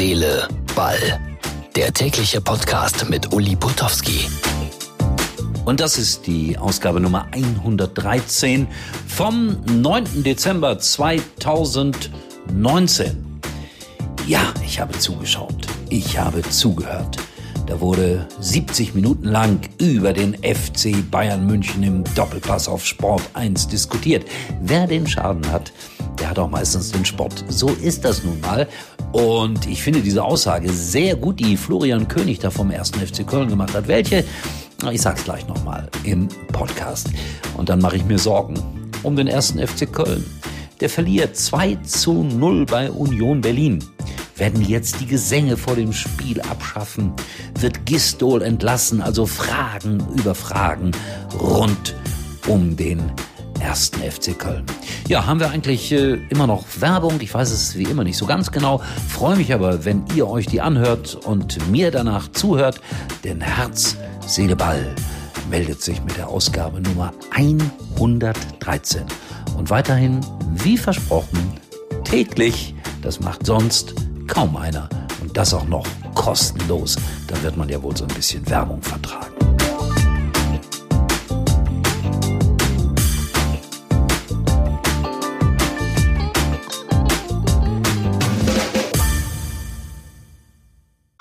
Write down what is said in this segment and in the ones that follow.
Seele, Ball. Der tägliche Podcast mit Uli Putowski. Und das ist die Ausgabe Nummer 113 vom 9. Dezember 2019. Ja, ich habe zugeschaut. Ich habe zugehört. Da wurde 70 Minuten lang über den FC Bayern München im Doppelpass auf Sport 1 diskutiert. Wer den Schaden hat, der hat auch meistens den Sport. So ist das nun mal. Und ich finde diese Aussage sehr gut, die Florian König da vom 1. FC Köln gemacht hat. Welche? Ich sag's gleich nochmal im Podcast. Und dann mache ich mir Sorgen um den 1. FC Köln. Der verliert 2 zu 0 bei Union Berlin. Werden jetzt die Gesänge vor dem Spiel abschaffen? Wird Gistol entlassen? Also Fragen über Fragen rund um den ersten FC Köln. Ja, haben wir eigentlich äh, immer noch Werbung? Ich weiß es wie immer nicht so ganz genau. Freue mich aber, wenn ihr euch die anhört und mir danach zuhört, denn Herz, Seele, Ball meldet sich mit der Ausgabe Nummer 113. Und weiterhin, wie versprochen, täglich. Das macht sonst kaum einer. Und das auch noch kostenlos. Da wird man ja wohl so ein bisschen Werbung vertragen.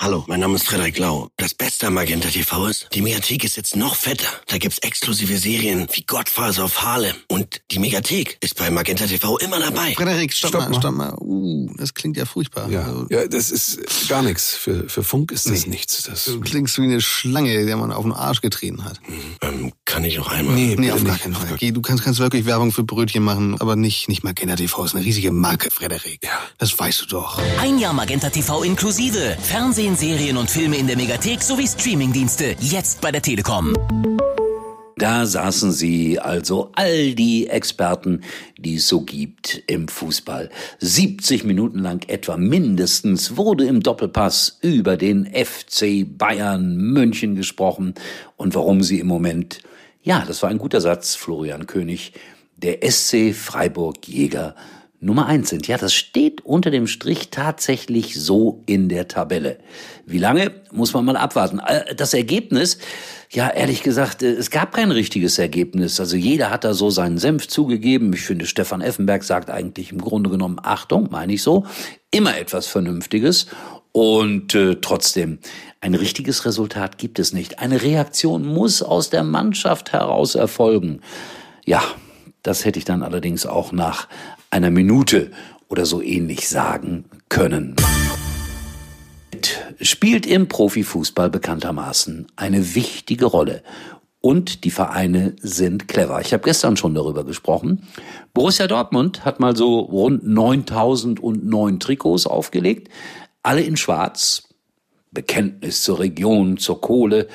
Hallo, mein Name ist Frederik Lau. Das Beste am Magenta TV ist, die Mediathek ist jetzt noch fetter. Da gibt's exklusive Serien wie Godfather of Harlem. Und die Mediathek ist bei Magenta TV immer dabei. Frederik, stopp, Stopp mal, mal. stopp mal. Uh, das klingt ja furchtbar. Ja, Also, ja das ist gar nichts. Für, für Funk ist das Nee. nichts. Das, Du klingst wie eine Schlange, der man auf den Arsch getreten hat. Ähm, kann ich noch einmal? nee, Nee, auf gar keinen Fall. Geh, du kannst, kannst wirklich Werbung für Brötchen machen, aber nicht, nicht Magenta TV. ist eine riesige Marke, Frederik. Ja. Das weißt du doch. Ein Jahr Magenta TV inklusive. Fernsehen, Serien und Filme in der Megathek sowie Streamingdienste. Jetzt bei der Telekom. Da saßen sie also all die Experten, die es so gibt im Fußball. 70 Minuten lang etwa mindestens wurde im Doppelpass über den FC Bayern München gesprochen und warum sie im Moment, ja, das war ein guter Satz, Florian König, der SC Freiburg Jäger Nummer eins sind. Ja, das steht unter dem Strich tatsächlich so in der Tabelle. Wie lange, muss man mal abwarten. Äh, Das Ergebnis, ja, ehrlich gesagt, äh, es gab kein richtiges Ergebnis. Also jeder hat da so seinen Senf zugegeben. Ich finde, Stefan Effenberg sagt eigentlich im Grunde genommen, Achtung, meine ich so, immer etwas Vernünftiges. Und äh, trotzdem, ein richtiges Resultat gibt es nicht. Eine Reaktion muss aus der Mannschaft heraus erfolgen. Ja, das hätte ich dann allerdings auch nach einer Minute oder so ähnlich sagen können. Spielt im Profifußball bekanntermaßen eine wichtige Rolle. Und die Vereine sind clever. Ich habe gestern schon darüber gesprochen. Borussia Dortmund hat mal so rund 9009 Trikots aufgelegt. Alle in schwarz. Bekenntnis zur Region, zur Kohle.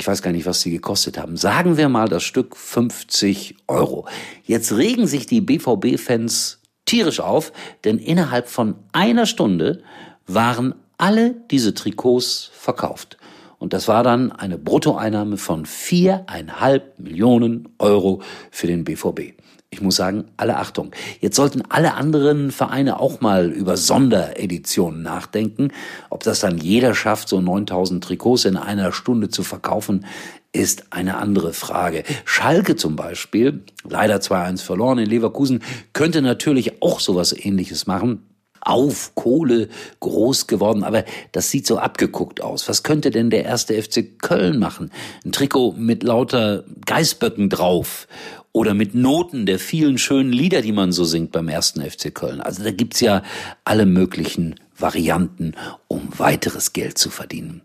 Ich weiß gar nicht, was sie gekostet haben. Sagen wir mal das Stück 50 Euro. Jetzt regen sich die BVB-Fans tierisch auf, denn innerhalb von einer Stunde waren alle diese Trikots verkauft. Und das war dann eine Bruttoeinnahme von viereinhalb Millionen Euro für den BVB. Ich muss sagen, alle Achtung. Jetzt sollten alle anderen Vereine auch mal über Sondereditionen nachdenken. Ob das dann jeder schafft, so 9000 Trikots in einer Stunde zu verkaufen, ist eine andere Frage. Schalke zum Beispiel, leider 2-1 verloren in Leverkusen, könnte natürlich auch sowas ähnliches machen auf Kohle groß geworden, aber das sieht so abgeguckt aus. Was könnte denn der erste FC Köln machen? Ein Trikot mit lauter Geißböcken drauf oder mit Noten der vielen schönen Lieder, die man so singt beim ersten FC Köln. Also da gibt's ja alle möglichen Varianten, um weiteres Geld zu verdienen.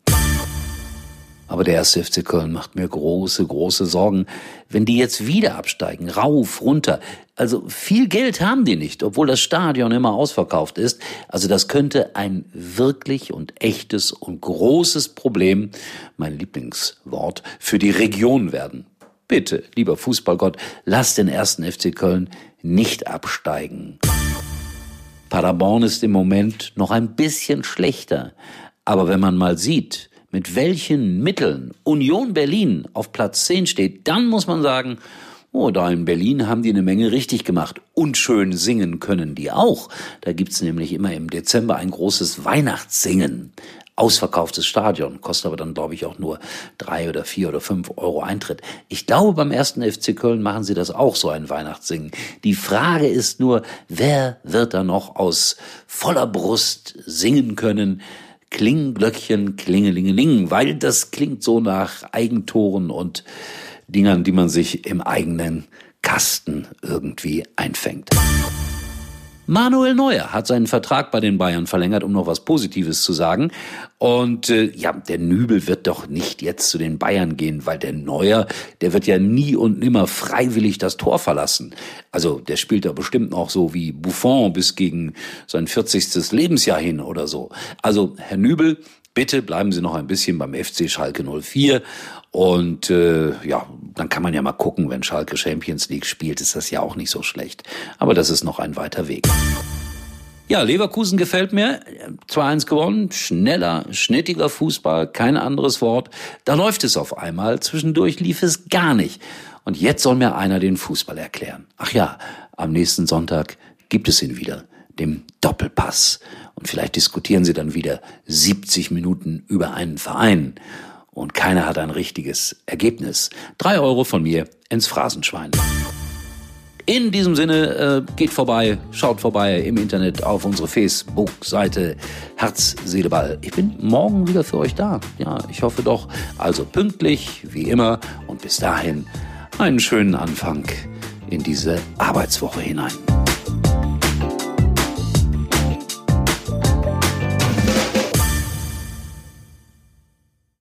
Aber der erste FC Köln macht mir große, große Sorgen, wenn die jetzt wieder absteigen, rauf, runter. Also viel Geld haben die nicht, obwohl das Stadion immer ausverkauft ist. Also das könnte ein wirklich und echtes und großes Problem, mein Lieblingswort, für die Region werden. Bitte, lieber Fußballgott, lass den ersten FC Köln nicht absteigen. Paderborn ist im Moment noch ein bisschen schlechter. Aber wenn man mal sieht, mit welchen Mitteln Union Berlin auf Platz 10 steht, dann muss man sagen, Oh, da in Berlin haben die eine Menge richtig gemacht. Und schön singen können die auch. Da gibt's nämlich immer im Dezember ein großes Weihnachtssingen ausverkauftes Stadion, kostet aber dann, glaube ich, auch nur drei oder vier oder fünf Euro Eintritt. Ich glaube, beim ersten FC Köln machen sie das auch so ein Weihnachtssingen. Die Frage ist nur, wer wird da noch aus voller Brust singen können? Klingglöckchen, Klingelingeling, weil das klingt so nach Eigentoren und Dingern, die man sich im eigenen Kasten irgendwie einfängt. Manuel Neuer hat seinen Vertrag bei den Bayern verlängert, um noch was Positives zu sagen. Und äh, ja, der Nübel wird doch nicht jetzt zu den Bayern gehen, weil der Neuer, der wird ja nie und nimmer freiwillig das Tor verlassen. Also der spielt da bestimmt noch so wie Buffon bis gegen sein 40. Lebensjahr hin oder so. Also Herr Nübel, bitte bleiben Sie noch ein bisschen beim FC Schalke 04 und äh, ja, dann kann man ja mal gucken, wenn Schalke Champions League spielt, ist das ja auch nicht so schlecht. Aber das ist noch ein weiter Weg. Ja, Leverkusen gefällt mir. 2-1 gewonnen. Schneller, schnittiger Fußball, kein anderes Wort. Da läuft es auf einmal. Zwischendurch lief es gar nicht. Und jetzt soll mir einer den Fußball erklären. Ach ja, am nächsten Sonntag gibt es ihn wieder. Dem Doppelpass. Und vielleicht diskutieren sie dann wieder 70 Minuten über einen Verein und keiner hat ein richtiges Ergebnis. Drei Euro von mir ins Phrasenschwein. In diesem Sinne, äh, geht vorbei, schaut vorbei im Internet auf unsere Facebook-Seite Herz, Seele, Ball. Ich bin morgen wieder für euch da. Ja, ich hoffe doch. Also pünktlich, wie immer. Und bis dahin einen schönen Anfang in diese Arbeitswoche hinein.